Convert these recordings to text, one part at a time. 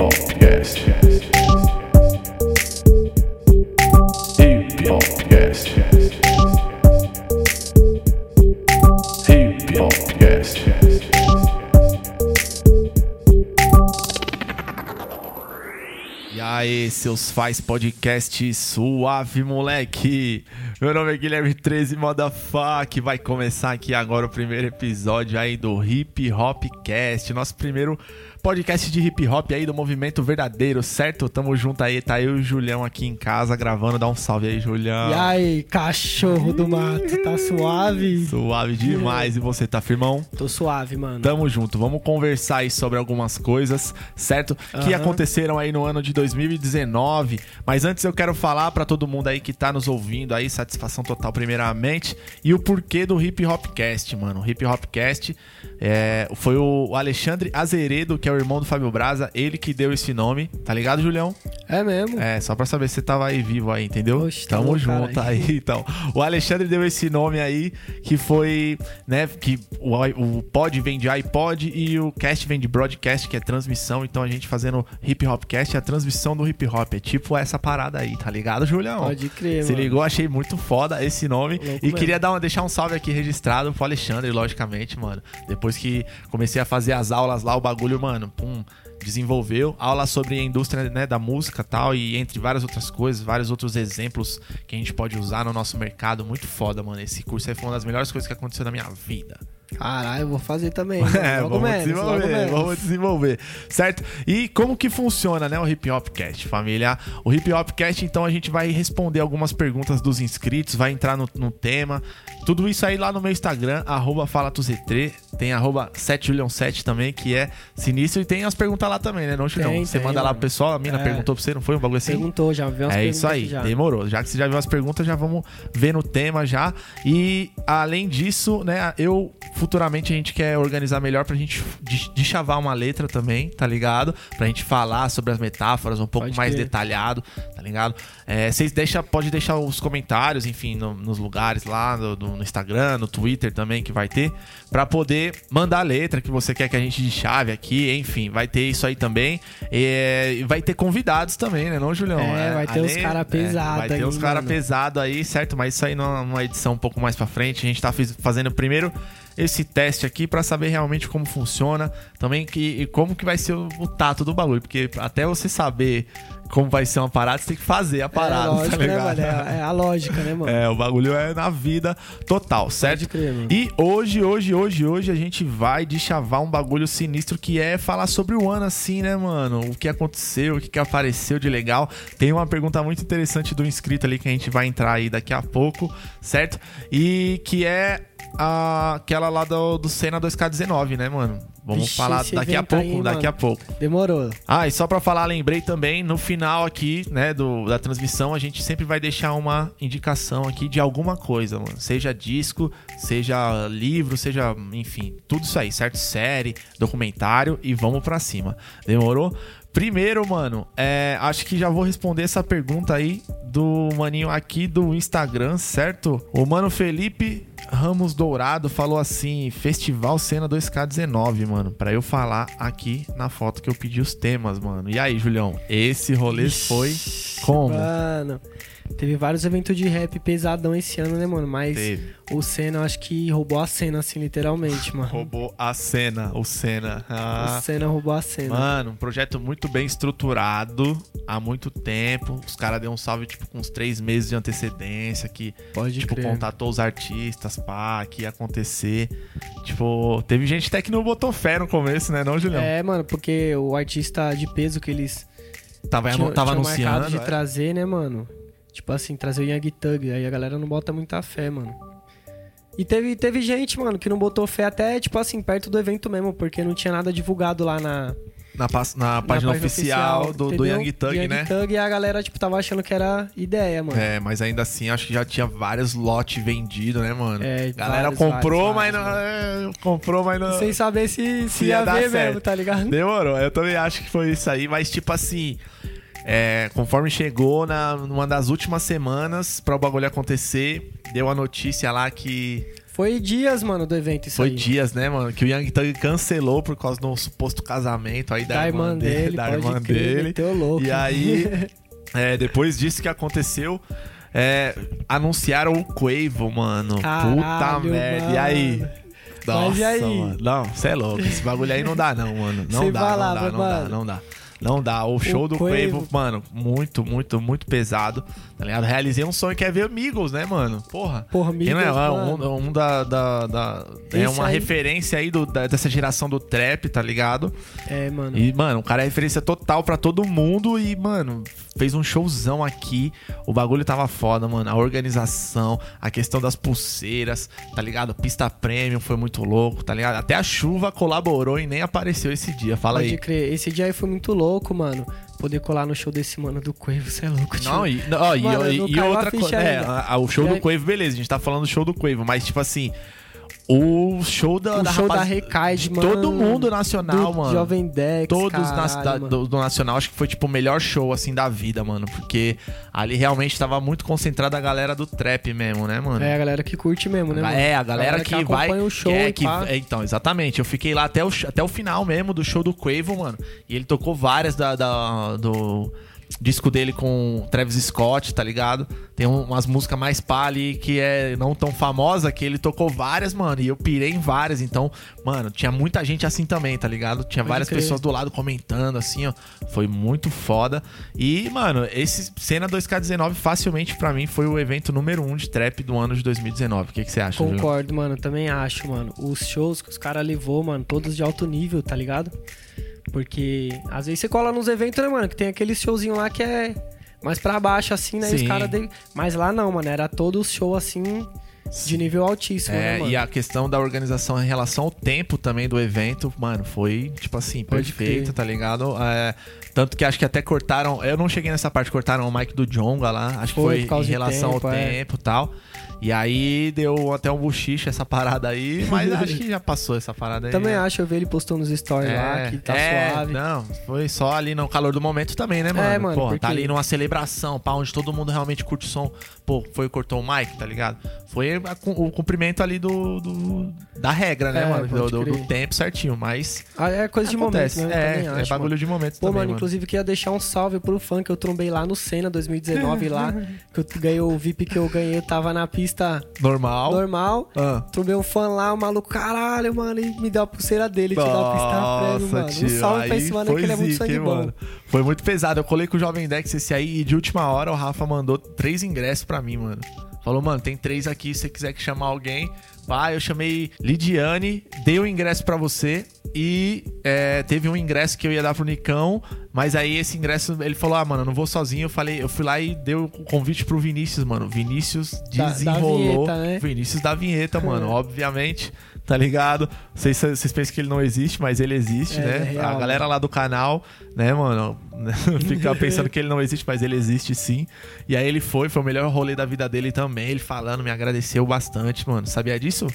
Hopcast. Hip Hopcast. Hip Hopcast. E aí, seus faz podcast suave, moleque! Meu nome é Guilherme 13 Motherfuck. Vai começar aqui agora o primeiro episódio aí do Hip Hop Cast, nosso primeiro podcast de hip hop aí do movimento verdadeiro, certo? Tamo junto aí, tá eu e o Julião aqui em casa gravando. Dá um salve aí, Julião. E aí, cachorro do mato, tá suave? Suave demais. E você, tá firmão? Tô suave, mano. Tamo junto, vamos conversar aí sobre algumas coisas, certo? Que aconteceram aí no ano de 2019. Mas antes eu quero falar pra todo mundo aí que tá nos ouvindo aí, satisfação total primeiramente, e o porquê do Hip Hop Cast, mano. O Hip Hop Cast é, foi o Alexandre Azeredo, que é o irmão do Fábio Braza, ele que deu esse nome, tá ligado, Julião? É mesmo? É, só pra saber se você tava aí vivo aí, entendeu? Oxe, tá Tamo junto caralho. aí, então. O Alexandre deu esse nome aí, que foi, né, que o, o pod vem de iPod e o cast vem de broadcast, que é transmissão. Então a gente fazendo hip hop cast é a transmissão do hip hop. É tipo essa parada aí, tá ligado, Julião? Pode crer, Se mano. ligou, achei muito foda esse nome. Louco e mesmo. queria dar uma, deixar um salve aqui registrado pro Alexandre, logicamente, mano. Depois que comecei a fazer as aulas lá, o bagulho, mano, pum, desenvolveu. Aula sobre a indústria né, da música tal, e entre várias outras coisas, vários outros exemplos que a gente pode usar no nosso mercado. Muito foda, mano. Esse curso aí foi uma das melhores coisas que aconteceu na minha vida. Caralho, eu vou fazer também. É, vamos menos, desenvolver, vamos desenvolver, certo? E como que funciona, né, o Hip Hop Cast, família? O Hip Hop Cast, então, a gente vai responder algumas perguntas dos inscritos, vai entrar no, no tema, tudo isso aí lá no meu Instagram, arroba FalaTuZetre, tem arroba 7julião7 também, que é sinistro, e tem as perguntas lá também, né, não? Tem, Você tem, manda lá mano. pro pessoal, a mina É. perguntou pra você, não foi um bagulho assim? Perguntou já, viu umas É perguntas isso aí, já. demorou. Já que você já viu as perguntas, já vamos ver no tema já. E além disso, né, eu futuramente a gente quer organizar melhor pra gente de- de chavar uma letra também, tá ligado? Pra gente falar sobre as metáforas um pouco Pode mais crer. detalhado, tá ligado? É, vocês deixa, pode deixar os comentários, enfim, no- nos lugares lá, no, no- Instagram, no Twitter também que vai ter, pra poder mandar a letra que você quer que a gente de chave aqui, enfim, vai ter isso aí também. É, E vai ter convidados também, né, não, Julião? É, vai ter uns cara pesado Vai ter aí, uns cara mano. pesado aí, certo? Mas isso aí numa, numa edição um pouco mais pra frente. A gente tá fazendo primeiro esse teste aqui pra saber realmente como funciona, também que, e como que vai ser o, o tato do bagulho, porque até você saber como vai ser uma parada, você tem que fazer a parada, é, lógico, tá né, ligado? mano? É, é a lógica, né, mano? É, o bagulho é na vida total, certo? Pode crer, mano. E hoje, hoje, hoje, hoje a gente vai deschavar um bagulho sinistro que é falar sobre o ano assim, né, mano? O que aconteceu, o que, que apareceu de legal. Tem uma pergunta muito interessante do inscrito ali que a gente vai entrar aí daqui a pouco, certo? E que é a- aquela lá do, do Senna 2K19, né, mano? Vamos Vixe, falar daqui a pouco, aí, daqui mano. a pouco. Demorou. Ah, e só pra falar, lembrei também, no final aqui, né, do, da transmissão, a gente sempre vai deixar uma indicação aqui de alguma coisa, mano. Seja disco, seja livro, seja, enfim, tudo isso aí, certo? Série, documentário e vamos pra cima. Demorou? Primeiro, mano, é, acho que já vou responder essa pergunta aí do maninho aqui do Instagram, certo? O mano Felipe Ramos Dourado falou assim: Festival Cena 2K19, mano, pra eu falar aqui na foto que eu pedi os temas, mano. E aí, Julião, esse rolê foi como? Mano, teve vários eventos de rap pesadão esse ano, né, mano? Mas Teve. o Senna, acho que roubou a cena, assim, literalmente, mano. Roubou a cena, o Cena. Ah. O Senna roubou a cena. Mano, um projeto muito bem estruturado há muito tempo. Os caras deu um salve, tipo, com uns três meses de antecedência. Que, Pode tipo, crer. contatou os artistas, pá, que ia acontecer. Tipo, teve gente até que não botou fé no começo, né, não, Julião? É, mano, porque o artista de peso que eles Tava, tinham, tava tinham anunciando. de é. trazer, né, mano? Tipo assim, trazer o Young Thug. Aí a galera não bota muita fé, mano. E teve, teve gente, mano, que não botou fé até, tipo assim, perto do evento mesmo, porque não tinha nada divulgado lá na, na, na na página oficial, do, do entendeu? Young Thug, Young né? Thug, e a galera, tipo, tava achando que era ideia, mano. É, mas ainda assim, acho que já tinha vários lotes vendidos, né, mano? É, Galera vários, comprou, vários, mas vários, não. é, Comprou, mas não. Sem saber se, se, Se ia, ia dar ver certo. mesmo, tá ligado? Demorou. Eu também acho que foi isso aí, mas tipo assim. É, conforme chegou na numa das últimas semanas para o bagulho acontecer, deu a notícia lá que Foi dias, mano, do evento isso Foi aí. dias, né, mano? Que o Young Thug cancelou por causa do suposto casamento aí da, Da irmã dele, da irmã dele. louco. E aí, é, depois disso que aconteceu, é, anunciaram o Quavo, mano. Puta Caralho, merda. E aí? mano. Nossa, Mas e aí? mano. Não, você é louco. Esse bagulho aí não dá, não, mano. Não dá, não lá, dá, não dá, mano. não dá. Não dá. O show do Quavo- mano, muito, muito, muito pesado. Tá ligado? Realizei um sonho que é ver Amigos, né, mano? Porra. Porra, Quem não é, é mano. um, um da, da, da- É uma aí- referência aí do, da- dessa geração do trap, tá ligado? É, mano. E, mano, o cara é referência total pra todo mundo e, mano, fez um showzão aqui. O bagulho tava foda, mano. A organização, a questão das pulseiras, tá ligado? Pista premium foi muito louco, tá ligado? Até a chuva colaborou e nem apareceu esse dia. Fala Pode aí. crer. Esse dia aí foi muito louco, mano. Poder colar no show desse mano do Quavo, você é louco, tio. Não, e, não, Mano, e, não e outra coisa. É, o show E do aí- Quavo, beleza, a gente tá falando do show do Quavo, mas, tipo assim. O show da, O da show da rapaz- Recaide, de mano. todo mundo nacional, do mano. Jovem Dex, Todos caralho, da- mano. do, do Nacional, acho que foi tipo o melhor show assim da vida, mano. Porque ali realmente tava muito concentrada a galera do trap mesmo, né, mano? É, a galera que curte mesmo, né, mano? É, a galera, que, vai. acompanha o show que é, que- é, então, exatamente. Eu fiquei lá até o, até o final mesmo do show do Quavo, mano. E ele tocou várias da, da- do disco dele com Travis Scott, tá ligado? Tem um- umas músicas mais pá ali que é não tão famosa, que ele tocou várias, mano. E eu pirei em várias. Então, mano, tinha muita gente assim também, tá ligado? Tinha Pode várias crer. pessoas do lado comentando, assim, ó. Foi muito foda. E, mano, esse Cena 2K19 facilmente pra mim foi o evento número um de trap do ano de 2019. O que, que você acha? Concordo, mano. Também acho, mano. Os shows que os caras levou, mano, todos de alto nível, tá ligado? Porque às vezes você cola nos eventos, né, mano? Que tem aquele showzinho lá que é mais pra baixo, assim, né? E os Sim. caras. De... Mas lá não, mano. Era todo show assim. De nível altíssimo, né, É, mano? e a questão da organização em relação ao tempo também do evento, mano, foi, tipo assim, Pode perfeita, crer. tá ligado? É, tanto que acho que até cortaram. Eu não cheguei nessa parte, cortaram o mic do Jonga lá. Acho Foi, que foi causa em relação tempo, ao é. tempo e tal. E aí deu até um buchiche essa parada aí, mas acho que já passou essa parada aí. Também né? acho, eu vi ele postando nos stories lá, que tá é, suave. Não, foi só ali no calor do momento também, né, mano? É, mano, Pô, porque- tá ali numa celebração, pá, onde todo mundo realmente curte o som. Pô, foi e cortou o mic, tá ligado? Foi a- o cumprimento ali do, do- da regra, né, É, mano? Do, do- do tempo certinho, mas. Ah, é coisa de acontece. momento, né? É, é acho, bagulho mano. de momento Pô, também, mano, mano. inclusive queria deixar um salve pro fã que eu trombei lá no Senna 2019 lá, que eu ganhei o VIP que eu ganhei, eu tava na pista Normal. normal. Ah. Trombei um fã lá, o maluco, caralho, mano, e me deu a pulseira dele, te a pista prévio, mano. tio, um salve pra esse mano que ele é muito zica, sangue hein, bom. mano. Foi muito pesado. Eu colei com o Jovem Dex esse aí e de última hora o Rafa mandou três ingressos pra mim, mano. Falou, mano, tem três aqui, se você quiser que chamar alguém. Eu chamei Lidiane, dei o ingresso pra você e é, teve um ingresso que eu ia dar pro Nicão, mas aí esse ingresso, ele falou, ah, mano, eu não vou sozinho. Eu falei, eu fui lá e dei o convite pro Vinícius, mano. Vinícius Da- da desenrolou. vinheta, né? Vinícius da vinheta, mano, obviamente, tá ligado? Vocês, vocês pensam que ele não existe, mas ele existe, É, né? é real, a galera lá do canal, né, mano, fica pensando que ele não existe, mas ele existe sim. E aí ele foi, foi o melhor rolê da vida dele também, ele falando, me agradeceu bastante, mano. Sabia disso?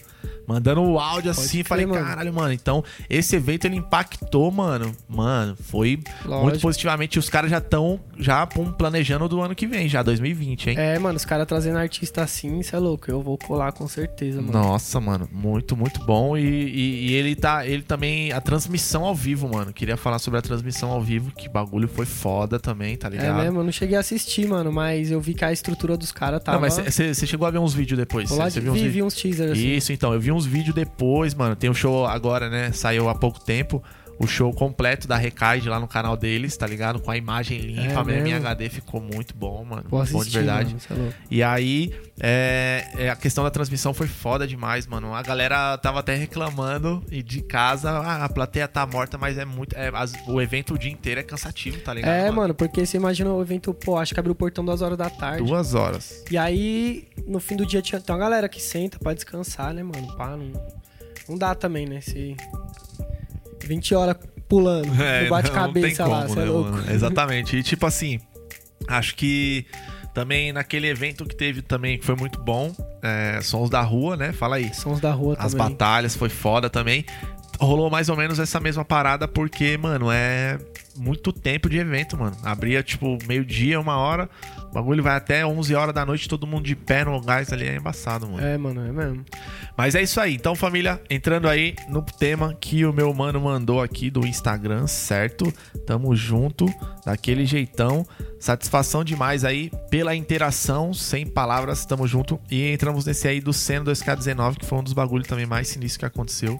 Mandando o áudio assim, crer, falei, mano. caralho, mano. Então, esse evento ele impactou, mano. Mano, foi muito Lógico. positivamente. E os caras já estão já pum, planejando do ano que vem, já 2020, hein? É, mano, os caras trazendo artista assim, isso é louco. Eu vou colar com certeza, mano. Nossa, mano, muito, muito bom. E, e- e ele tá. Ele também. A transmissão ao vivo, mano. Queria falar sobre a transmissão ao vivo, que bagulho foi foda também, tá É ligado? mesmo, eu não cheguei a assistir, mano, mas eu vi que a estrutura dos caras tava... Não, mas você chegou a ver uns vídeos depois. Lá de- viu uns vi, vi uns teasers assim. Isso, então. Eu vi uns vídeos depois, mano. Tem o show agora, né? Saiu há pouco tempo. O show completo da Recaide lá no canal deles, tá ligado? Com a imagem limpa É mesmo. Mesmo? HD ficou muito bom, mano. Vou muito bom de assistir, verdade. mano, é. E aí, é, é, a questão da transmissão foi foda demais, mano. A galera tava até reclamando e de casa, ah, a plateia tá morta, mas é muito. é, as- o evento o dia inteiro é cansativo, tá ligado? É, mano, porque você imagina o evento, pô, acho que abriu o portão duas horas da tarde. Duas horas. E aí, no fim do dia, tinha tem uma galera que senta pra descansar, né, mano? Pá, não, não dá também, né? Se 20 horas pulando no bate-cabeça lá, você é louco. É, mano? Exatamente. E tipo assim, acho que também naquele evento que teve também, que foi muito bom, é, Sons da Rua, né? Fala aí. Sons da rua As também. batalhas foi foda também. rolou mais ou menos essa mesma parada, porque, mano, é muito tempo de evento, mano. Abria, tipo, meio-dia, uma hora. O bagulho vai até 11 horas da noite, todo mundo de pé no gás ali. É embaçado, mano. É, mano, é mesmo. Mas é isso aí. Então, família, entrando aí no tema que o meu mano mandou aqui do Instagram, certo? Tamo junto, daquele jeitão. Satisfação demais aí pela interação, sem palavras, tamo junto. E entramos nesse aí do Seno 2K19, que foi um dos bagulhos também mais sinistros que aconteceu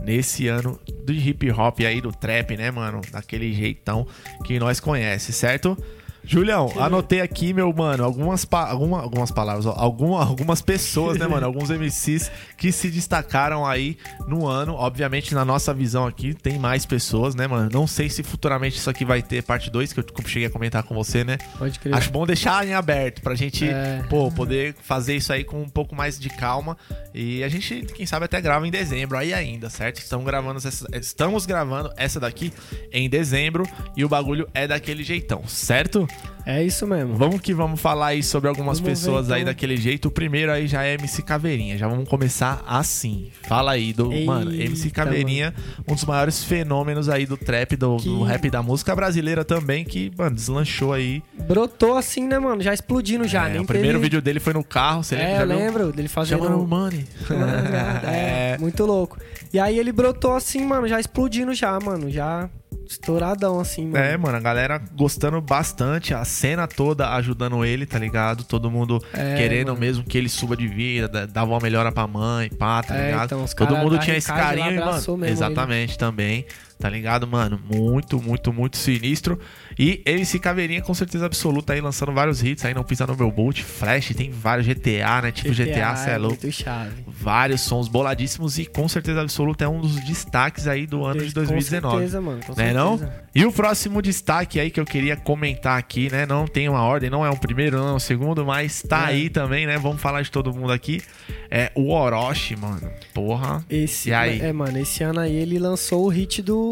nesse ano do hip hop aí, do trap, né, mano? Daquele jeitão que nós conhece, certo? Julião, anotei aqui, meu mano, algumas, pa alguma, algumas palavras, ó, alguma, algumas pessoas, né, mano? Alguns MCs que se destacaram aí no ano. Obviamente, na nossa visão aqui, tem mais pessoas, né, mano? Não sei se futuramente isso aqui vai ter parte 2, que eu cheguei a comentar com você, né? Pode crer. Acho bom deixar em aberto pra gente, É. pô, poder fazer isso aí com um pouco mais de calma. E a gente, quem sabe, até grava em dezembro aí ainda, certo? Estamos gravando essa, estamos gravando essa daqui em dezembro e o bagulho é daquele jeitão, certo? É isso mesmo. Vamos que vamos falar aí sobre algumas Vamos ver, pessoas aí então. daquele jeito. O primeiro aí já é MC Caveirinha. Já vamos começar assim. Fala aí do, Eita, mano, MC Caveirinha, um dos maiores fenômenos aí do trap, do, do Que- rap da música brasileira também, que, mano, deslanchou aí. Brotou assim, né, mano? Já explodindo já. É, nem o primeiro teve... vídeo dele foi no carro, você lembra? É, Já eu lembro dele fazendo... Chama no Money. É, muito louco. E aí ele brotou assim, mano, já explodindo já, mano. Já estouradão assim, mano. É, mano, a galera gostando bastante, a cena toda ajudando ele, tá ligado? Todo mundo É, querendo mano. mesmo que ele suba de vida, da- dava uma melhora pra mãe, pá, tá É, ligado? então, Todo mundo tinha esse carinho, e, mano. mesmo Exatamente, também. Tá ligado, mano? Muito, muito, muito sinistro. E MC Caveirinha, com certeza absoluta, aí lançando vários hits. Aí não pisa no meu boot. Flash, tem vários GTA, né? Tipo GTA, cê é louco. Muito chave. Vários sons boladíssimos e com certeza absoluta é um dos destaques aí do ano de Com 2019. certeza, mano. Com Né, não? certeza. E o próximo destaque aí que eu queria comentar aqui, né? Não tem uma ordem, não é um primeiro, não é um segundo, mas tá É. aí também, né? Vamos falar de todo mundo aqui. É o Orochi, mano. Porra. Esse, E aí? É, mano, esse ano aí ele lançou o hit do.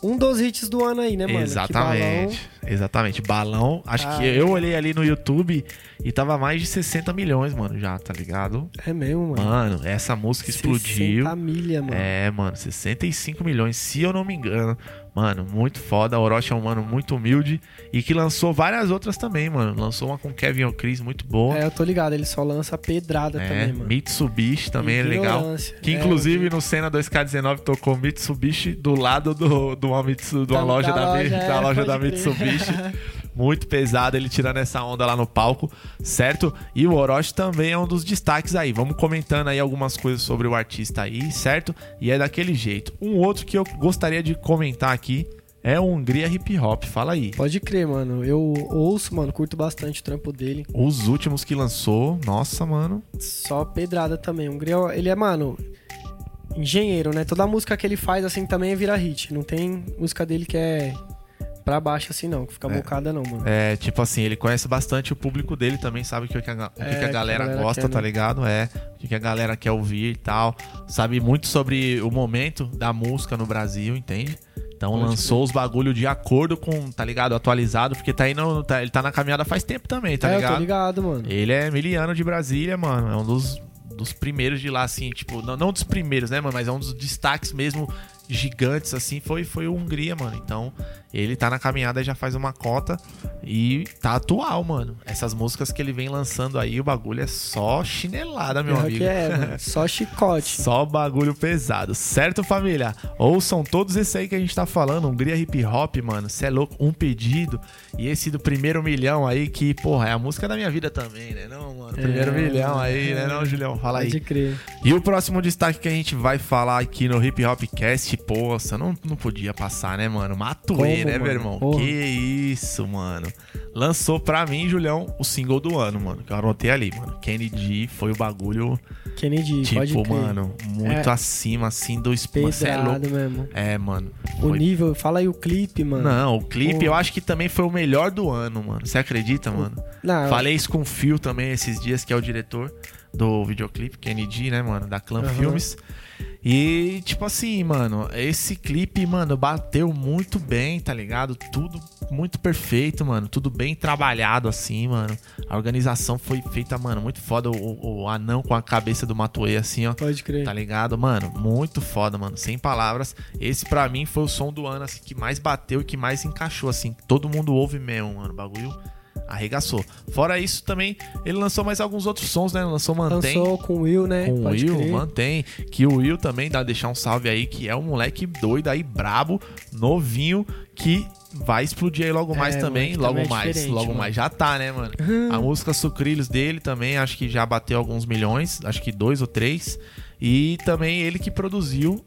Um dos hits do ano aí, né, mano? Exatamente. Exatamente. Balão. Acho Ah, que eu olhei ali no YouTube e tava mais de 60 milhões, mano, já, tá ligado? balão- É mesmo, mano. Mano, essa música explodiu. 60 milha, mano. É, mano, 65 milhões, se eu não me engano. Mano, muito foda. O Orochi é um mano muito humilde e que lançou várias outras também, mano. Lançou uma com Kevin O'Chris muito boa. É, eu tô ligado, ele só lança pedrada É, também, mano. Mitsubishi também é legal. Que É, inclusive vi. no Cena 2K19 tocou Mitsubishi do lado do, do uma, Mitsu, uma Da- loja da da, loja, Mi- é, da, loja da. Mitsubishi. Muito pesado ele tirando essa onda lá no palco, certo? E o Orochi também é um dos destaques aí. Vamos comentando aí algumas coisas sobre o artista aí, certo? E é daquele jeito. Um outro que eu gostaria de comentar aqui é o Hungria Hip Hop. Fala aí. Pode crer, mano. Eu ouço, mano, curto bastante o trampo dele. Os últimos que lançou, nossa, mano. Só pedrada também. O Griel, ele é, mano, engenheiro, né? Toda música que ele faz, assim, também vira hit. Não tem música dele que é pra baixo, assim, não. Que fica bocada, não, mano. É, tipo assim, ele conhece bastante o público dele também, sabe o que, que a, o que, É, que a galera que a galera gosta, quer, tá né? ligado? É, o que, que a galera quer ouvir e tal. Sabe muito sobre o momento da música no Brasil, entende? Então Pode lançou os bagulho de acordo com, tá ligado? Atualizado, porque tá aí no, tá- ele tá na caminhada faz tempo também, tá é, eu ligado? tô ligado, mano. Ele é miliano de Brasília, mano. É um dos, dos primeiros de lá, assim, tipo, não, não dos primeiros, né, mano? Mas é um dos destaques mesmo gigantes, assim, foi, foi o Hungria, mano. Então, ele tá na caminhada já faz uma cota e tá atual, mano. Essas músicas que ele vem lançando aí, o bagulho é só chinelada, meu Pior amigo. que é, mano. Só chicote. Só bagulho pesado, certo, família? Ouçam todos esses aí que a gente tá falando. Hungria Hip Hop, mano. Cê é louco, um pedido. E esse do primeiro milhão aí, que, porra, é a música da minha vida também, né? Não, mano. Primeiro É, milhão aí, né? Não, Julião? Fala aí. Pode crer. E o próximo destaque que a gente vai falar aqui no Hip Hop Cast, poxa, não, não podia passar, né, mano? Matuê, né, meu mano? irmão? Porra. Que isso, mano. Lançou pra mim, Julião, o single do ano, mano. Que eu anotei ali, mano. Kennedy foi o bagulho, Kennedy, pode tipo, crer. mano, muito É. acima, assim, do. Cê é louco. Pedrado mesmo. É, mano. O Foi- nível, fala aí o clipe, mano. Não, o clipe Pô. eu acho que também foi o melhor do ano, mano. Você acredita, mano? Não, Falei isso com o Phil também esses dias, que é o diretor do videoclipe, Kennedy, né, mano? Da Clã Aham. Filmes. E, tipo assim, mano, esse clipe, mano, bateu muito bem, tá ligado? Tudo muito perfeito, mano. Tudo bem trabalhado, assim, mano. A organização foi feita, mano, muito foda. O, o anão com a cabeça do Matuê, assim, ó. Pode crer. Tá ligado? Mano, muito foda, mano. Sem palavras. Esse, pra mim, foi o som do ano, assim, que mais bateu e que mais encaixou, assim. Todo mundo ouve mesmo, mano. Bagulho arregaçou. Fora isso, também, ele lançou mais alguns outros sons, né? Lançou Mantém. Lançou com o Will, né? Com o Will, crer. mantém. Que o Will também dá deixar um salve aí, que é um moleque doido aí, brabo, novinho, que vai explodir aí logo mais É, também. moleque Logo é mais, logo mano. mais. Já tá, né, mano? A música Sucrilhos dele também, acho que já bateu alguns milhões, acho que dois ou três. E também ele que produziu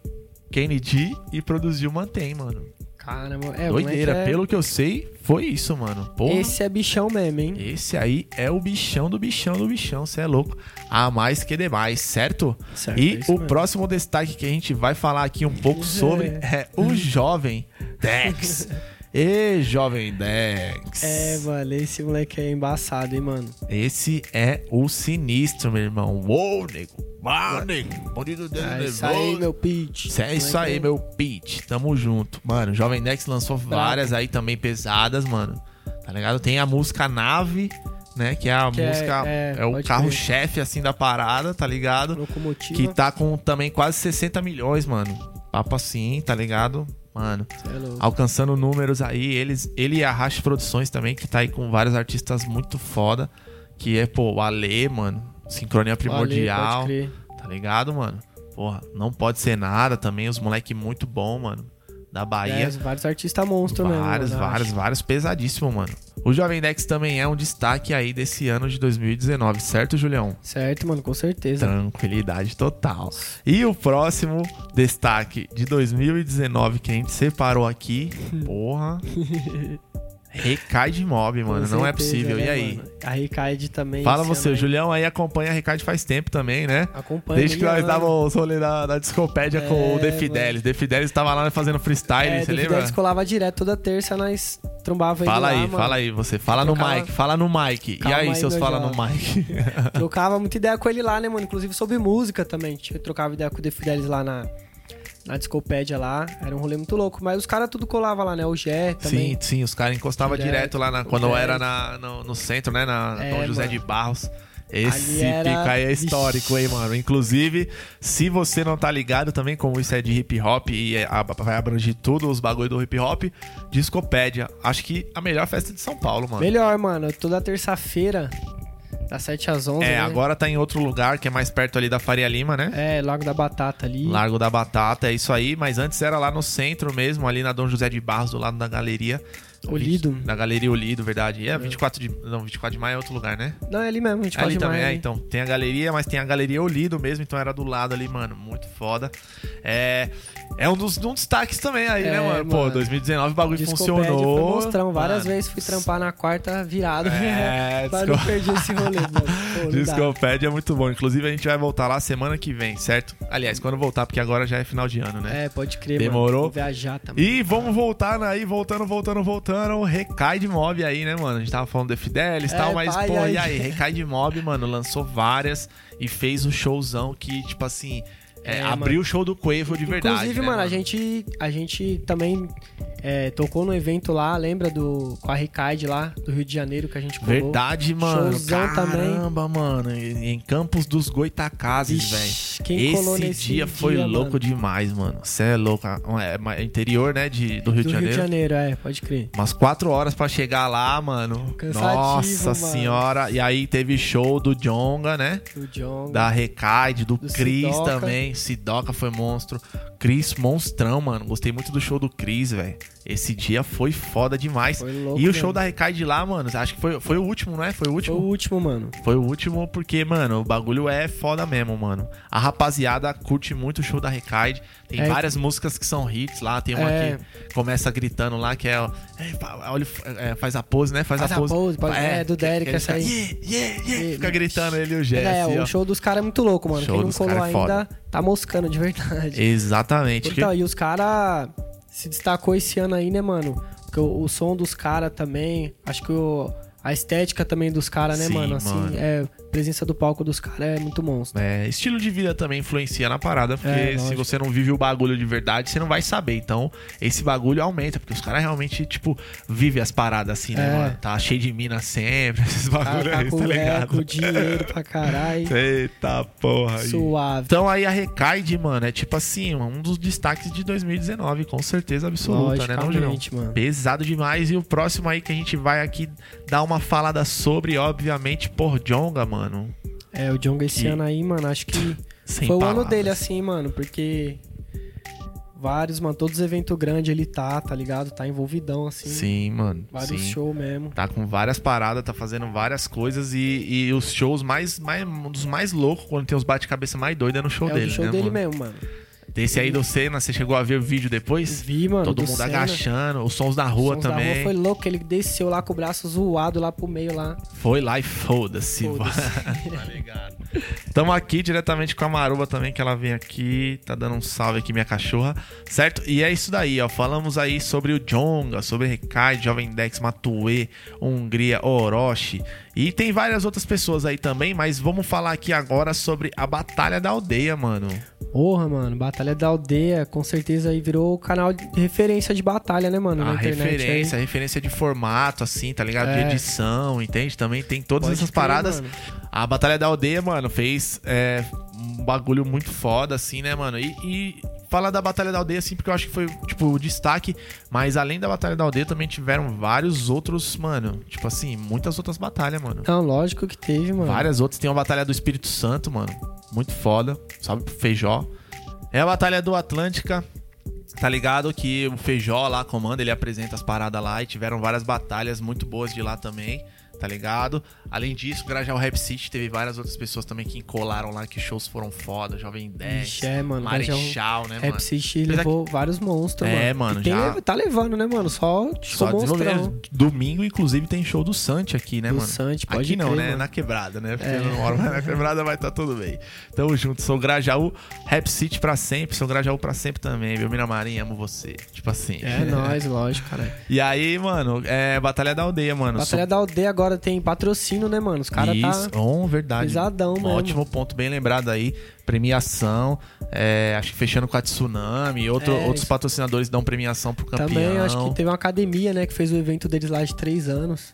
Kennedy e produziu Mantém, mano. Caramba, é, Doideira, é- pelo que eu sei, foi isso, mano. Porra. Esse é bichão mesmo, hein? Esse aí é o bichão do bichão do bichão, você é louco. A mais que demais, certo? Certo, é e isso o mesmo. próximo destaque que a gente vai falar aqui um pouco sobre é o jovem Dex. E jovem Dex. É, mano, esse moleque é embaçado, hein, mano? Esse é o sinistro, meu irmão. Uou, nego. Uau, nego. Bandido dele É isso aí, meu pitch. Isso é isso aí, meu Pete. Tamo junto. Mano, Jovem Dex lançou várias aí também pesadas, mano. Tá ligado? Tem a música Nave, né? Que é a Que é- música. É, é, o pode carro-chefe, assim, da parada, tá ligado? Locomotiva. Que tá com também quase 60 milhões, mano. Papo assim, tá ligado? Mano, Cê é louco. alcançando números aí. Eles, ele e a Produções também, que tá aí com vários artistas muito foda. Que é, pô, o Ale, mano. Sincronia Primordial. Tá ligado, mano? Porra, não pode ser nada também. Os moleque muito bom, mano. Da Bahia. É, vários artistas monstros mesmo. vários, eu vários, vários pesadíssimo, mano. O Jovem Dex também é um destaque aí desse ano de 2019, certo, Julião? Certo, mano, com certeza. Tranquilidade total. E o próximo destaque de 2019 que a gente separou aqui, porra. Recai de mob, mano. Com Não é certeza, possível. né, E aí? mano? A Ricaide também. Fala você, o. Julião aí acompanha a Recade faz tempo também, né? Acompanha. Desde que nós dávamos os rolê da, da discopédia com o É, The Fidelis. The Fidelis tava lá fazendo freestyle, É, você do lembra? Fidelis colava direto, toda terça nós trombava ele Fala lá, aí, mano. fala aí, você. Fala no Trocava- mic, fala no mic. E Calma aí, aí, seus fala no jovem. mic. Trocava muita ideia com ele lá, né, mano? Inclusive sobre música também. Tinha- Trocava ideia com o The Fidelis lá na, na Discopédia lá. Era um rolê muito louco. Mas os caras tudo colava lá, né? O Gé também. Sim, sim, os caras encostavam direto, Direto, lá na- quando era na- no, no centro, né? Na É, Dom José mano. de Barros. Esse era- pica aí é histórico, hein, mano. Inclusive, se você não tá ligado também, como isso é de hip hop e é- vai abranger tudo os bagulho do hip hop, Discopédia. Acho que a melhor festa de São Paulo, mano. Melhor, mano. Toda terça-feira, das 7 às 11, É, né? agora tá em outro lugar, que é mais perto ali da Faria Lima, né? É, Lago da Batata ali. Largo da Batata, é isso aí. Mas antes era lá no centro mesmo, ali na Dom José de Barros, do lado da galeria. Olido. Na Galeria Olido, verdade. E é 24 de. Não, 24 de maio é outro lugar, né? Não, é ali mesmo, a gente ali pode também, mais. é, então. Tem a galeria, mas tem a Galeria Olido mesmo, então era do lado ali, mano. Muito foda. É. É um dos um destaques também aí, né, É, mano? Pô, mano. 2019 o bagulho Discopédia funcionou. Foi mostrão. Várias Mano, vezes fui trampar na quarta virado. É, disco- não perdi esse rolê, mano. Discopédia é muito bom. Inclusive, a gente vai voltar lá semana que vem, certo? Aliás, quando voltar, porque agora já é final de ano, né? É, pode crer, Demorou. Vou viajar também. E vamos voltar aí, voltando, voltando, voltando. Recai de mob aí, né, mano? A gente tava falando de Fidelis e É, tal, mas, pai, pô, aí. e aí? Recai de mob, mano, lançou várias e fez um showzão que, tipo assim, é, É, abriu o show do Quavo de verdade. Inclusive, né, mano, a gente, a gente também é, tocou no evento lá, lembra do com a Ricaide lá, do Rio de Janeiro, que a gente colou. Verdade, mano. Showzão também. Caramba, mano. Em Campos dos Goitacazes, velho. Quem colou Esse nesse dia foi louco mano? demais, mano. Você é louco. É é interior, né, de, do Rio Do de Janeiro. Rio de Janeiro, é, pode crer. Umas quatro horas pra chegar lá, mano. Cansativo, Nossa mano. senhora. E aí teve show do Jonga, né? Do John. Da Recaide, do, Do Cris Sidoca. Sidoca foi monstro. Cris, monstrão, mano. Gostei muito do show do Cris, velho. Esse dia foi foda demais. Foi louco e o show da Recaide lá, mano, acho que foi, foi o último, não é? Foi o Foi último? o último, mano. Foi o último porque, mano, o bagulho é foda mesmo, mano. A rapaziada curte muito o show da Recaide. Tem É. várias músicas que são hits lá. Tem uma É. que começa gritando lá, que é, é, olha, é, faz a pose, né? Faz, Faz a a pose. pose, pode- é, do Derek, essa aí. Yeah, yeah, yeah, fica gritando ele e o Jesse. é, ó. o show dos caras é muito louco, mano. Show Quem não colou é ainda tá moscando de verdade. Exatamente. Então, e os caras se destacou esse ano aí, né, mano? Porque o, o som dos caras também, acho que o, A estética também dos caras, né, Sim, mano? Assim, mano. é. Presença do palco dos caras é muito monstro. É, estilo de vida também influencia na parada, porque É, se você não vive o bagulho de verdade, você não vai saber. Então, esse bagulho aumenta, porque os caras realmente, tipo, vivem as paradas assim, né, É. mano? Tá cheio de mina sempre, esses bagulhos Tá, tá aí, tá é, ligado? com dinheiro pra caralho. Eita porra. aí. Suave. Então aí a Recaide, mano, é tipo assim, um dos destaques de 2019, com certeza absoluta, né, não, mano. Pesado demais. E o próximo aí que a gente vai aqui dar uma falada sobre, obviamente, por Jonga, mano. É, o Jonga esse ano aí, mano, acho que Sem foi o ano palavras. dele, assim, mano, porque vários, mano, todos os eventos grandes ele tá, tá ligado? Tá envolvidão, assim. Sim, mano. Vários sim. shows mesmo. Tá com várias paradas, tá fazendo várias coisas e, e os shows mais, mais. Um dos mais loucos, quando tem os bate-cabeça mais doidos é no show é dele, o show né, dele mano? mesmo, mano. Desse aí do Senna, você chegou a ver o vídeo depois? Vi, mano. Todo do mundo Senna. agachando, os sons da rua Sons da também. rua foi louco, ele desceu lá com o braço zoado lá pro meio lá. Foi lá e foda-se. Foda-se. tá ligado? Tamo aqui diretamente com a Maruba também, que ela vem aqui, tá dando um salve aqui, minha cachorra, certo? E é isso daí, ó. Falamos aí sobre o Jonga, sobre Rekai, Jovem Dex, Matue, Hungria, Orochi. E tem várias outras pessoas aí também, mas vamos falar aqui agora sobre a Batalha da Aldeia, mano. Porra, mano, Batalha da Aldeia, com certeza aí virou o canal de referência de batalha, né, mano? A referência, aí. referência de formato, assim, tá ligado? De É. edição, entende? Também tem todas Pode essas crer, paradas. mano. A Batalha da Aldeia, mano, fez é, um bagulho muito foda, assim, né, mano? E, e falar da Batalha da Aldeia, assim, porque eu acho que foi, tipo, o destaque. Mas além da Batalha da Aldeia, também tiveram vários outros, mano. Tipo assim, muitas outras batalhas, mano. Não, lógico que teve, mano. Várias outras. Tem a Batalha do Espírito Santo, mano. Muito foda. Pro Feijó. É a Batalha do Atlântica. Tá ligado que o Feijó lá comanda, ele apresenta as paradas lá e tiveram várias batalhas muito boas de lá também, tá ligado? Além disso, Grajaú Rap City teve várias outras pessoas também que encolaram lá, que shows foram foda, Jovem 10, Ixi, é, mano, Marechal, né, Rap mano? City Apesar levou vários monstros, É, mano. mano, E tem- já- Tá levando, né, mano? Só, Só monstrão. Domingo, inclusive, tem show do Santi aqui, né, Do mano? Santi, pode aqui não, crer, né? mano. Na quebrada, né? Porque É. eu não moro na quebrada, vai estar tudo bem. Tamo junto. Sou Grajaú, Rap City pra sempre. Sou Grajaú pra sempre também, viu? Mina Marinha, amo você. Tipo assim. É nóis, lógico, cara. E aí, mano, é Batalha da Aldeia, mano. Batalha da Aldeia agora tem patrocínio, né, mano? Os caras tá oh, verdade. pesadão mesmo. Ótimo ponto, bem lembrado aí. Premiação, é, acho que fechando com a Tsunami. Outro, É, outros patrocinadores dão premiação pro campeão. Também acho que teve uma academia, né, que fez o evento deles lá de três anos.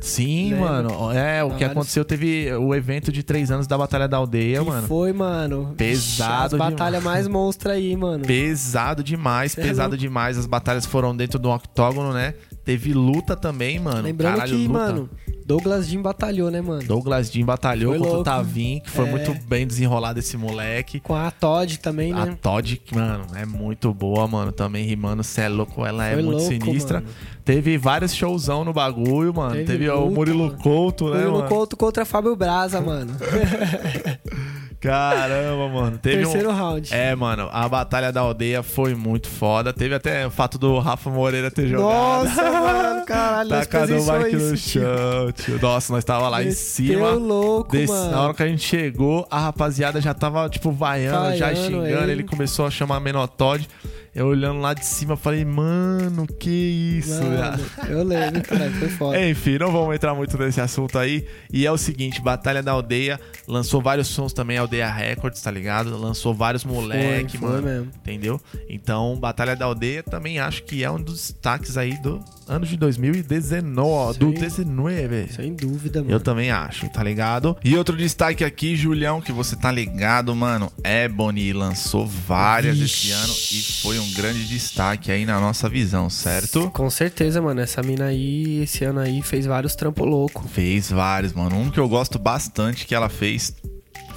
Sim, Lembra? mano. É, o que Vários. aconteceu, teve o evento de três anos da Batalha da Aldeia, que mano. foi, mano. Pesado As batalhas demais. mais monstras aí, mano. Pesado demais, Cê é pesado louco. demais. As batalhas foram dentro do octógono, né? Teve luta também, mano. Lembrando Caralho, que, luta. mano, Douglas Jim batalhou, né, mano? Douglas Jean batalhou Foi contra o louco. Tavim, que foi É. muito bem desenrolado esse moleque. Com a Todd também, A né? Todd, que, mano, é muito boa, mano. Também rimando, cê é louco, ela é Foi muito louco, sinistra. mano. Teve vários showzão no bagulho, mano. Teve, Teve o Murilo mano. Couto, né, Murilo mano? Couto contra Fábio Braza, mano. Caramba, mano. Teve um... Terceiro round. É, mano, a Batalha da Aldeia foi muito foda. Teve até o fato do Rafa Moreira ter jogado. Nossa, mano, caralho, nós Tacado o Mike no chão, tio. Nossa, nós tava lá em cima. louco, Desse- mano. na hora que a gente chegou, a rapaziada já tava, tipo, vaiando, já Vaiando xingando. ele. Ele. começou a chamar Menotod. Eu olhando lá de cima, falei, mano, que isso, Mano, eu lembro, cara, foi foda. Enfim, não vamos entrar muito nesse assunto aí. E é o seguinte, Batalha da Aldeia lançou vários sons também, Aldeia Records, tá ligado? Lançou vários moleque, foi mano. mesmo. Entendeu? Então, Batalha da Aldeia também acho que é um dos destaques aí do ano de 2019. Do Sim. 19. Sem dúvida, mano. Eu também acho, tá ligado? E outro destaque aqui, Julião, que você tá ligado, mano. Ebony lançou várias Vixe. esse ano e foi um grande destaque aí na nossa visão, certo? Com certeza, mano. Essa mina aí, esse ano aí, fez vários trampos loucos. Fez vários, mano. Um que eu gosto bastante que ela fez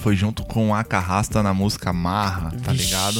foi junto com a Carrasta na música Marra, tá ligado?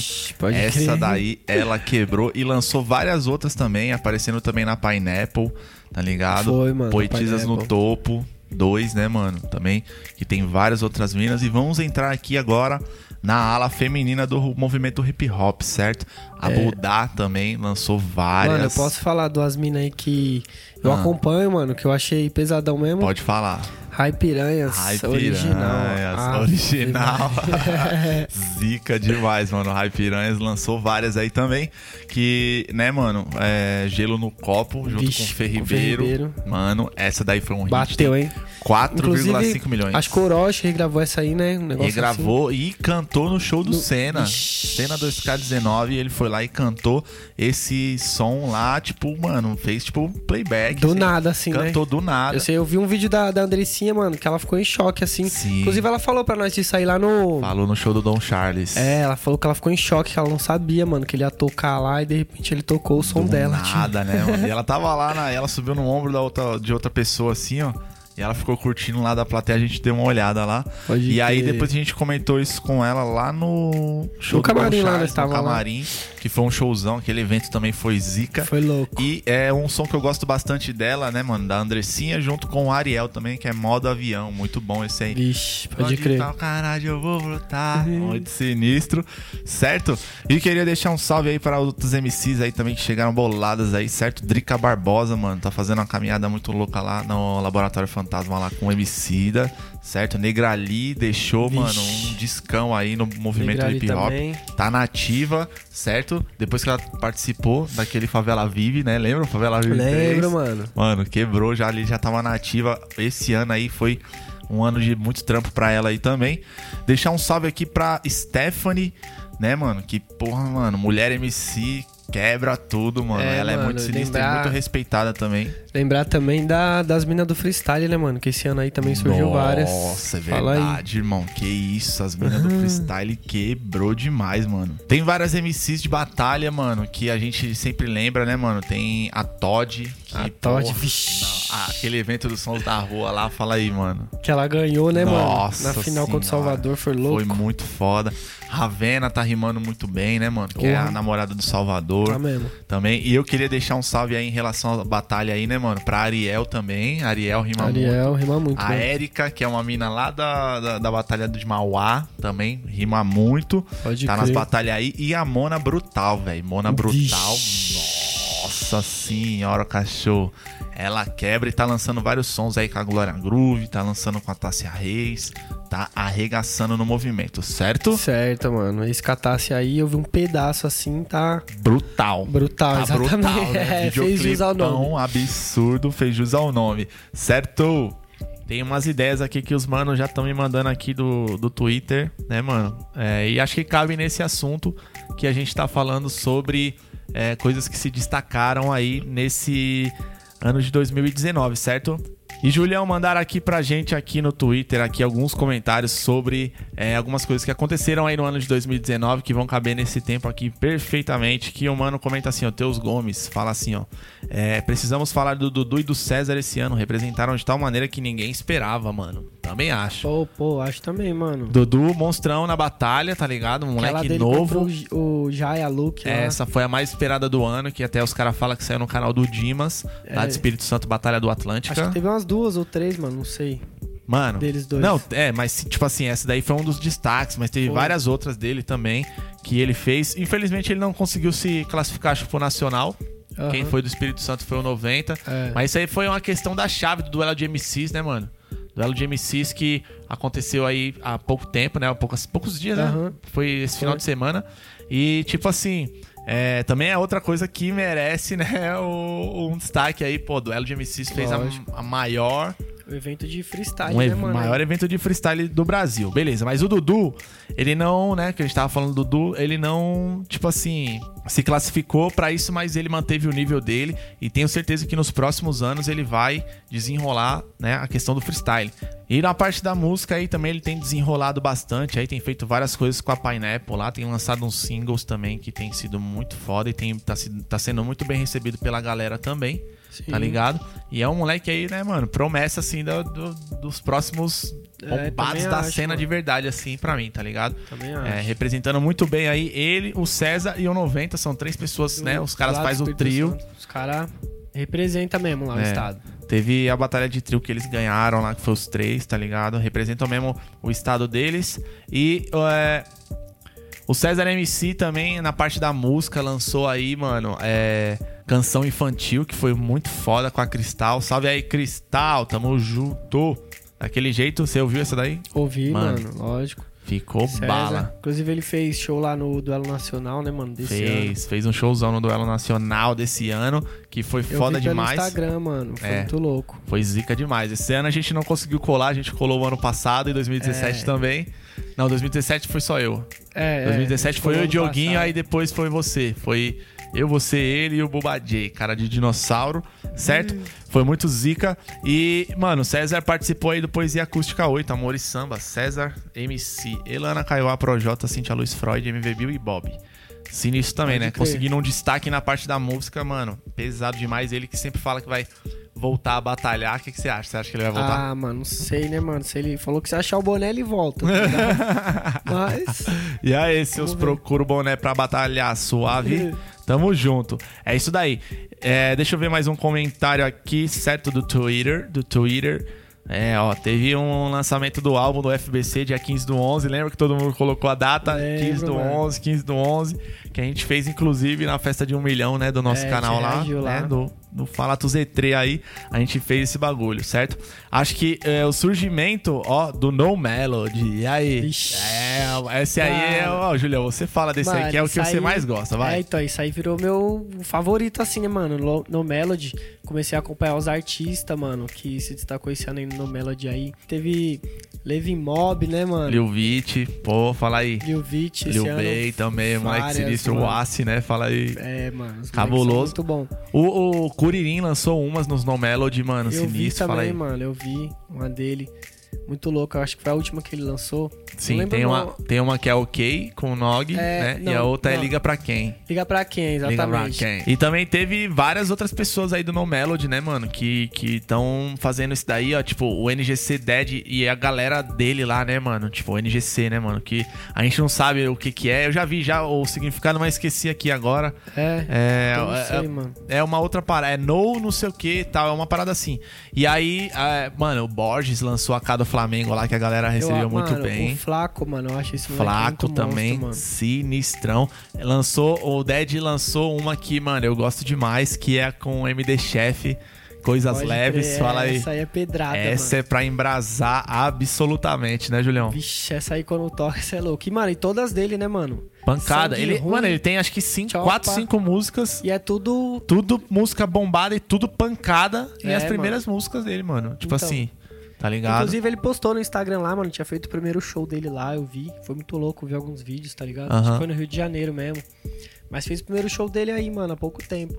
Essa crer. daí ela quebrou e lançou várias outras também, aparecendo também na Pineapple, tá ligado? Foi, mano, Poetisas no topo, dois, né, mano? Também, que tem várias outras minas. E vamos entrar aqui agora na ala feminina do movimento hip hop, certo? A Budá também lançou várias. É. Mano, eu posso falar duas minas aí que eu Ah. acompanho, mano, que eu achei pesadão mesmo. Pode falar. Rai Piranhas, Rai original. Piranhas, Ah, original. Zica demais, mano. Rai Piranhas lançou várias aí também. Que, né, mano? é, Gelo no Copo, junto Vixe, com o Fer com o Fer Ribeiro. Ribeiro. Mano, essa daí foi um hit. Bateu, hein? 4,5 milhões. Acho que o Orochi regravou essa aí, né? Um negócio E gravou e cantou no show do No- Senna. Ixi. Senna 2K19, ele foi lá e cantou esse som lá, tipo, mano, fez tipo playback. Do assim. nada, assim, né? Cantou do nada. Eu sei, eu vi um vídeo da, da Andressinha, mano, que ela ficou em choque, assim. Sim. Inclusive, ela falou pra nós disso aí lá no. Falou no show do Dom Charles. É, ela falou que ela ficou em choque, que ela não sabia, mano, que ele ia tocar lá e de repente ele tocou o som do dela. tipo. nada, né, mano? E ela tava lá, na, ela subiu no ombro da outra, de outra pessoa, assim, ó. E ela ficou curtindo lá da plateia, a gente deu uma olhada lá. Pode e aí crer. depois a gente comentou isso com ela lá no show No camarim lá, Charles, nós tava no lá. camarim, que foi um showzão, aquele evento também foi zica. Foi louco. E é um som que eu gosto bastante dela, né, mano? Da Andressinha, junto com o Ariel também, que é modo avião. Muito bom esse aí. Vixe, pode crer. Tal, caralho, eu vou brotar. Uhum. Muito sinistro, certo? E queria deixar um salve aí para outros MCs aí também que chegaram boladas aí, certo? Drica Barbosa, mano, tá fazendo uma caminhada muito louca lá no Laboratório Fantasma lá com o Emicida, certo? Negrali deixou, Vixe. mano, um discão aí no movimento hip hop. também. Tá nativa, certo? Depois que ela participou daquele Favela Vive, né? Lembra? o Favela Vive 3? Lembro, mano. Mano, quebrou já ali, já tava nativa. Esse ano aí foi um ano de muito trampo pra ela aí também. Deixar um salve aqui pra Stephanie, né, mano? Que porra, mano, mulher MC quebra tudo, mano. É, ela é mano, muito sinistra e lembrar- muito respeitada também. Lembrar também da, das minas do freestyle, né, mano? Que esse ano aí também surgiu várias. Nossa, é verdade, irmão. Que isso, as minas do freestyle quebrou demais, mano. Tem várias MCs de batalha, mano, que a gente sempre lembra, né, mano? Tem a Todd. Que, A Todd, vixi. ah, aquele evento dos sons da rua lá, fala aí, mano. Que ela ganhou, né, Nossa mano? Na final contra o Senhora. Salvador, foi louco. Foi muito foda. Ravena tá rimando muito bem, né, mano? Que é Porra. a namorada do Salvador. Tá mesmo. Também. E eu queria deixar um salve aí em relação à batalha aí, né, mano? Pra Ariel também. Ariel rima muito. Ariel rima muito, A? Érica, que é uma mina lá da, da, da Batalha de Mauá, também rima muito. Pode tá crer. nas batalhas aí. E a Mona Brutal, velho. Mona Brutal. Vixe. Nossa senhora, cachorro. Ela quebra e tá lançando vários sons aí com a Glória Groove, tá lançando com a Tássia Reis, tá arregaçando no movimento, certo? Certo, mano. Esse catasse aí, eu vi um pedaço assim, tá Brutal. brutal, Tá exatamente. brutal, né? É, fez jus ao nome. Absurdo, fez jus ao nome. Certo? Tem umas ideias aqui que os manos já estão me mandando aqui do, do Twitter, né, mano? É, e acho que cabe nesse assunto que a gente tá falando sobre é, coisas que se destacaram aí nesse ano de 2019, certo? E Julião, mandaram aqui pra gente aqui no Twitter aqui alguns comentários sobre é, algumas coisas que aconteceram aí no ano de 2019 que vão caber nesse tempo aqui perfeitamente. Que o mano comenta assim, ó, Teus Gomes fala assim, ó. é, precisamos falar do Dudu e do César esse ano. Representaram de tal maneira que ninguém esperava, mano. Também acho. Pô, pô, acho também, mano. Dudu, monstrão na batalha, tá ligado? Um Aquela moleque novo. O, o Jaya Luke. lá. Essa foi a mais esperada do ano, que até os caras falam que saiu no canal do Dimas, lá É. de Espírito Santo Batalha do Atlântica. Acho que teve umas duas ou três, mano, não sei. Mano. Deles dois. Não, é, mas tipo assim, essa daí foi um dos destaques, mas teve Foi. várias outras dele também que ele fez. Infelizmente ele não conseguiu se classificar acho, pro nacional. Aham. Quem foi do Espírito Santo foi o 90. É. Mas isso aí foi uma questão da chave do duelo de MCs, né, mano? Duelo de MCs que aconteceu aí há pouco tempo, né? Há poucos, poucos dias, né? Aham. Foi esse final Foi. de semana. E, tipo assim, é, também é outra coisa que merece, né? O, um destaque aí, pô. Duelo de MCs fez a, a maior O evento de freestyle, um né, mano? maior evento de freestyle do Brasil. Beleza, mas o Dudu, ele não, né, que a gente tava falando do Dudu, ele não, tipo assim, se classificou pra isso, mas ele manteve o nível dele e tenho certeza que nos próximos anos ele vai desenrolar, né, a questão do freestyle. E na parte da música aí também ele tem desenrolado bastante, aí tem feito várias coisas com a Pineapple lá, tem lançado uns singles também que tem sido muito foda e tem, tá, tá sendo muito bem recebido pela galera também Sim. tá ligado? E é um moleque aí, né, mano, promessa, assim, do- do- dos próximos É, bombados também da acho, cena mano. de verdade, assim, pra mim, tá ligado? Também acho. É, representando muito bem aí ele, o César e o 90, são três pessoas, né? Os caras fazem o trio. Santo, Os caras representam mesmo lá o É. estado. Teve a batalha de trio que eles ganharam lá, que foi os três, tá ligado? Representam mesmo o estado deles. E é, o César MC também, na parte da música, lançou aí, mano, é, canção infantil, que foi muito foda com a Cristal. Salve aí, Cristal, tamo junto. Daquele jeito, você ouviu essa daí? Ouvi, Mano. mano, lógico. Ficou César. bala. Inclusive, ele fez show lá no Duelo Nacional, né, mano? Desse ano. Fez, fez um showzão no duelo nacional desse ano, que foi Eu foda vi demais. Instagram, mano. Foi É. muito louco. Foi zica demais. Esse ano a gente não conseguiu colar, a gente colou o ano passado e 2017 É. também. Não, 2017 foi só eu. É, 2017 é, foi eu e o Dioguinho, passado. aí depois foi você. Foi eu, você, ele e o J, cara de dinossauro, certo? Hum. Foi muito zica. E, mano, César participou aí do Poesia Acústica 8, Amor e Samba, César, MC, Elana Kaiowá, Projota, Cintia Luiz Freud, MV Bill e Bob. Sinistro também, Pode né? Conseguindo um destaque na parte da música, mano. Pesado demais. Ele que sempre fala que vai voltar a batalhar. O que, que você acha? Você acha que ele vai voltar? Ah, mano, não sei, né, mano? Se ele falou que se achar o boné, ele volta. tá? Mas. E aí, seus ver. procura o boné pra batalhar suave. Tamo junto. É isso daí. É, deixa eu ver mais um comentário aqui, certo? Do Twitter. Do Twitter. É, ó, teve um lançamento do álbum do FBC dia 15 do 11. Lembra que todo mundo colocou a data? Lembro, 15 do mano. 11, 15 do 11. Que a gente fez, inclusive, na festa de um milhão, né? Do nosso É, canal lá. né, lá. do, do Fala Tu Z3 aí. A gente fez esse bagulho, certo? Acho que é, o surgimento, ó, do No Melody. E aí? Vixe. É, esse aí é. Cara. Ó, Julião, você fala desse aí Mano, que é o que isso você aí- mais gosta, É, vai. então, isso aí virou meu favorito, assim, né, mano? No, no Melody. Comecei a acompanhar os artistas, mano, que se destacou esse ano aí no Melody aí. Teve Levin Mob, né, mano? Lil Vit, pô, fala aí. Lil Vit, Lil. Bay também, moleque várias, sinistro, o. Assi, né? Fala aí. É, mano. Cabuloso. Muito bom. O, o Kuririn lançou umas nos No Melody, mano, eu vi sinistro, fala também, aí. mano. Eu vi uma dele. Muito louca. Acho que foi a última que ele lançou. Não Sim, tem uma, nome. tem uma que é ok com o Nog, É, né? e a não, outra é não. Liga Pra Quem. Liga pra quem, Liga pra exatamente. quem. E também teve várias outras pessoas aí do No Melody, né, mano? Que estão fazendo isso daí, ó. Tipo, o NGC Dead e a galera dele lá, né, mano? Tipo, o NGC, né, mano? Que a gente não sabe o que que é. Eu já vi já o significado, mas esqueci aqui agora. É. É, não é- sei, mano. é uma outra parada. É no, não sei o que e tal. É uma parada assim. E aí, é, mano, o Borges lançou a K do Flamengo lá, que a galera recebeu Eu- muito mano, bem. O Flaco, mano, eu acho moleque Flaco também, monstro, mano. sinistrão. Lançou, o Dead lançou uma que, mano, eu gosto demais, que é com o MD Chef, Coisas Pode Leves. crer, Fala aí. Essa aí é pedrada, Essa mano. é pra embrasar absolutamente, né, Julião? Vixe, essa aí quando toca, essa é louco. E, mano, e todas dele, né, mano? Pancada. Sangue Ele, ruim. mano, ele tem acho que cinco, Chopa. quatro, cinco músicas. E é tudo... Tudo música bombada e tudo pancada. e É, as primeiras músicas dele, mano. Tipo Então. assim, tá ligado? Inclusive, ele postou no Instagram lá, mano. Tinha feito o primeiro show dele lá, eu vi. Foi muito louco, vi alguns vídeos, tá ligado? Acho Aham. que foi no Rio de Janeiro mesmo. Mas fez o primeiro show dele aí, mano, há pouco tempo.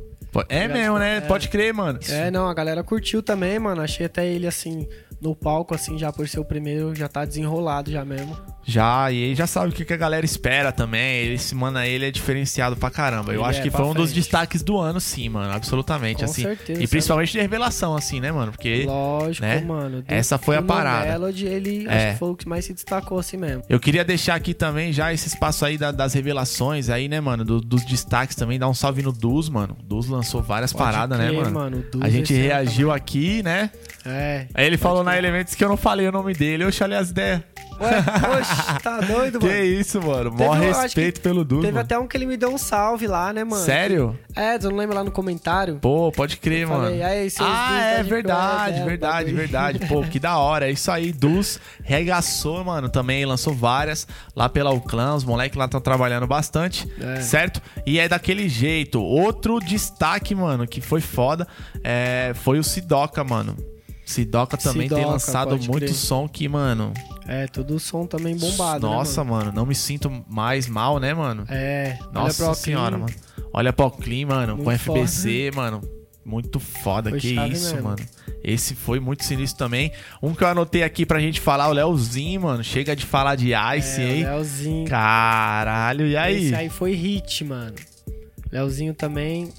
É mesmo, né? É. Pode crer, mano. É, não, a galera curtiu também, mano. Achei até ele, assim, no palco, assim, já por ser o primeiro, já tá desenrolado já mesmo. Já, e aí já sabe o que a galera espera também. Esse, mano, ele é diferenciado pra caramba. Eu Ele acho é que foi um dos destaques do ano, sim, mano. Absolutamente, Com assim. certeza, E principalmente de revelação, assim, né, mano? Porque Lógico, né? mano. Essa foi a parada. Melody, ele É. acho que foi o que mais se destacou assim mesmo. eu queria deixar aqui também já esse espaço aí da- das revelações aí, né, mano? do- dos destaques também. Dar um salve no Dus, mano. Dus lançou várias Pode paradas, né, crer, mano? mano, o Dus a gente reagiu aqui, né? É. Aí ele falou na crer. Elementos que eu não falei o nome dele. Eu chalei as ideias. Ué, oxe, tá doido, Que mano? isso, mano. Teve Mó acho respeito que pelo Dus, Teve mano. até um que ele me deu um salve lá, né, mano? Sério? É, eu não lembro lá no comentário. Pô, pode crer, mano. falei, ah, tá é de verdade, cross, é, verdade, bagulho. verdade. Pô, que da hora. É isso aí. Dus regaçou, mano. Também lançou várias lá pela Uclã. Os moleques lá estão trabalhando bastante, É. certo? E é daquele jeito. Outro destaque, mano, que foi foda, é, foi o Sidoca, mano. Sidoca também tem Sidoca, lançado pode muito crer. som que, mano. É, todo o som também bombado, Nossa, né, mano? não me sinto mais mal, né, mano? É, Nossa olha senhora, mano. Olha pro Clean, mano, com Muito FBC, mano. Muito foda, Foi que isso, mesmo. mano. Esse foi muito sinistro também. Um que eu anotei aqui pra gente falar, o Leozinho, mano. Chega de falar de Ice, É, hein? Leozinho. Caralho, e aí? Esse aí foi hit, mano. Leozinho também.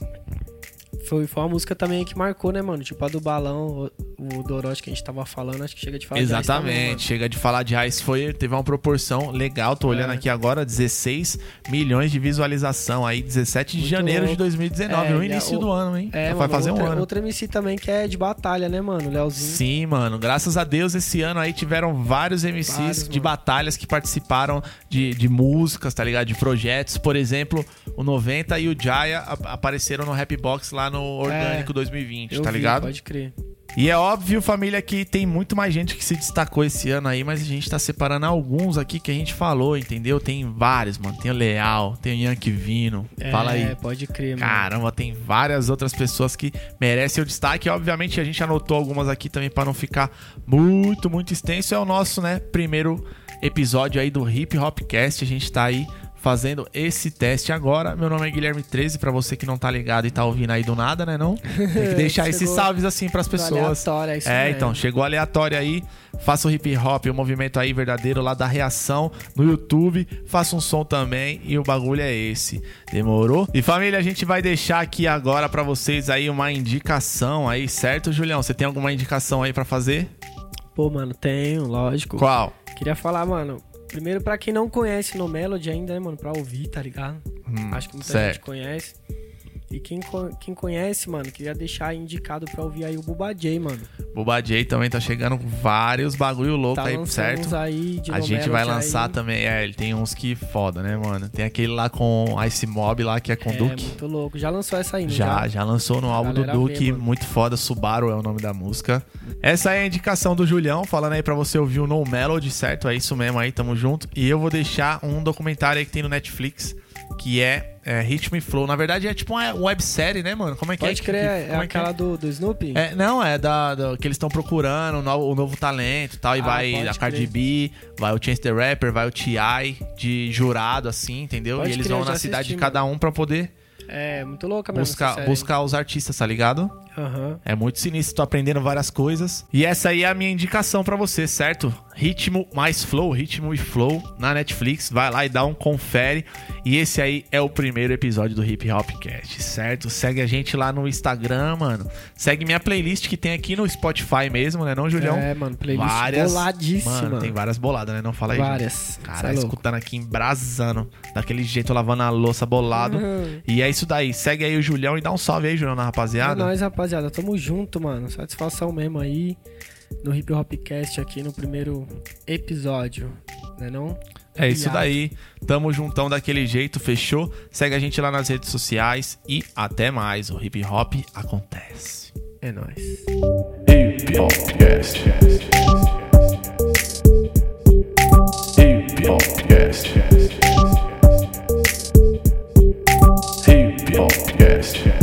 Foi, foi uma música também que marcou, né, mano? Tipo a do balão, o, o Dorote que a gente tava falando, acho que chega de falar de Exatamente, também, mano. chega de falar de Ice, foi, teve uma proporção legal, tô olhando É. aqui agora, 16 milhões de visualização aí, 17 de Muito janeiro de louco. 2019, É, no e a- início o- do ano, hein? É, mano, vai fazer outra, um ano. Outra MC também que é de batalha, né, mano? Leozinho. Sim, mano. Graças a Deus, esse ano aí tiveram vários MCs Vários, de mano. batalhas que participaram de, de músicas, tá ligado? De projetos. Por exemplo, o 90 e o Jaya ap- apareceram no Rap Box lá no Orgânico 2020, É, Eu tá vi, ligado? Pode crer. E é óbvio, família, que tem muito mais gente que se destacou esse ano aí, mas a gente tá separando alguns aqui que a gente falou, entendeu? Tem vários, mano. Tem o Leal, tem o Yankee Vino. Fala aí. É, pode crer, mano. Caramba, tem várias outras pessoas que merecem o destaque. Obviamente, a gente anotou algumas aqui também para não ficar muito, muito extenso. É o nosso, né, primeiro episódio aí do Hip Hopcast. A gente tá aí fazendo esse teste agora. Meu nome é Guilherme 13, para você que não tá ligado e tá ouvindo aí do nada, né, não? Tem que deixar esses salves assim pras pessoas. Aleatório, é isso É, mesmo. então, chegou aleatório aí. Faça o hip hop, o movimento aí verdadeiro lá da reação no YouTube. Faça um som também e o bagulho é esse. Demorou? E família, a gente vai deixar aqui agora pra vocês aí uma indicação aí, certo, Julião? Você tem alguma indicação aí pra fazer? Pô, mano, tenho, lógico. Qual? Queria falar, mano. Primeiro, pra quem não conhece No Melody ainda, né, mano? Pra ouvir, tá ligado? Hum, Acho que muita certo. gente conhece. E quem, quem conhece, mano, queria deixar indicado pra ouvir aí o Buba J, mano. Boba J também tá chegando vários bagulho louco Tá aí, certo? uns aí de A gente vai lançar aí. também. É, ele tem uns que foda, né, mano? Tem aquele lá com Ice Mob lá, que é com É, Duke. muito louco. Já lançou essa aí, não Já, já lançou no álbum do vê, Duke, mano. muito foda, Subaru é o nome da música. Essa aí é a indicação do Julião, falando aí pra você ouvir o No Melody, certo? É isso mesmo aí, tamo junto. E eu vou deixar um documentário aí que tem no Netflix, que é, é Ritmo e Flow. Na verdade é tipo uma websérie, né, mano? Como é que Pode é? crer, que, é como que aquela do, do Snoopy? É, não, é da, da- que eles estão procurando o novo, o novo talento e tal. E Ah, vai pode a Cardi. B, vai o Chance the Rapper, vai o T.I. de jurado, assim, entendeu? Pode e eles crer, vão na cidade assisti, de cada um pra poder É, muito louca mesmo. buscar, buscar os artistas, tá ligado? Aham. É muito sinistro, tô aprendendo várias coisas. E essa aí é a minha indicação pra você, certo? Ritmo mais Flow, Ritmo e Flow na Netflix. Vai lá e dá um confere. E esse aí é o primeiro episódio do Hip Hop Cast, certo? Segue a gente lá no Instagram, mano. Segue minha playlist que tem aqui no Spotify mesmo, né, não, Julião? É, mano, playlist várias. boladíssima. Mano, tem várias boladas, né? Não fala aí. gente. Várias. Cara, Cê é escutando aqui, embrasando. Daquele jeito, lavando a louça bolado. Uhum. E é isso daí. Segue aí o Julião e dá um salve aí, Julião, na É rapaziada. nóis, rapaziada. Tamo junto, mano. Satisfação mesmo aí no Hip Hopcast aqui no primeiro episódio. Né não? É isso daí. Tamo juntão daquele jeito, fechou? Segue a gente lá nas redes sociais e até mais. O hip hop acontece. É nóis. Hip Hopcast. Hip Hopcast. Hip Hopcast.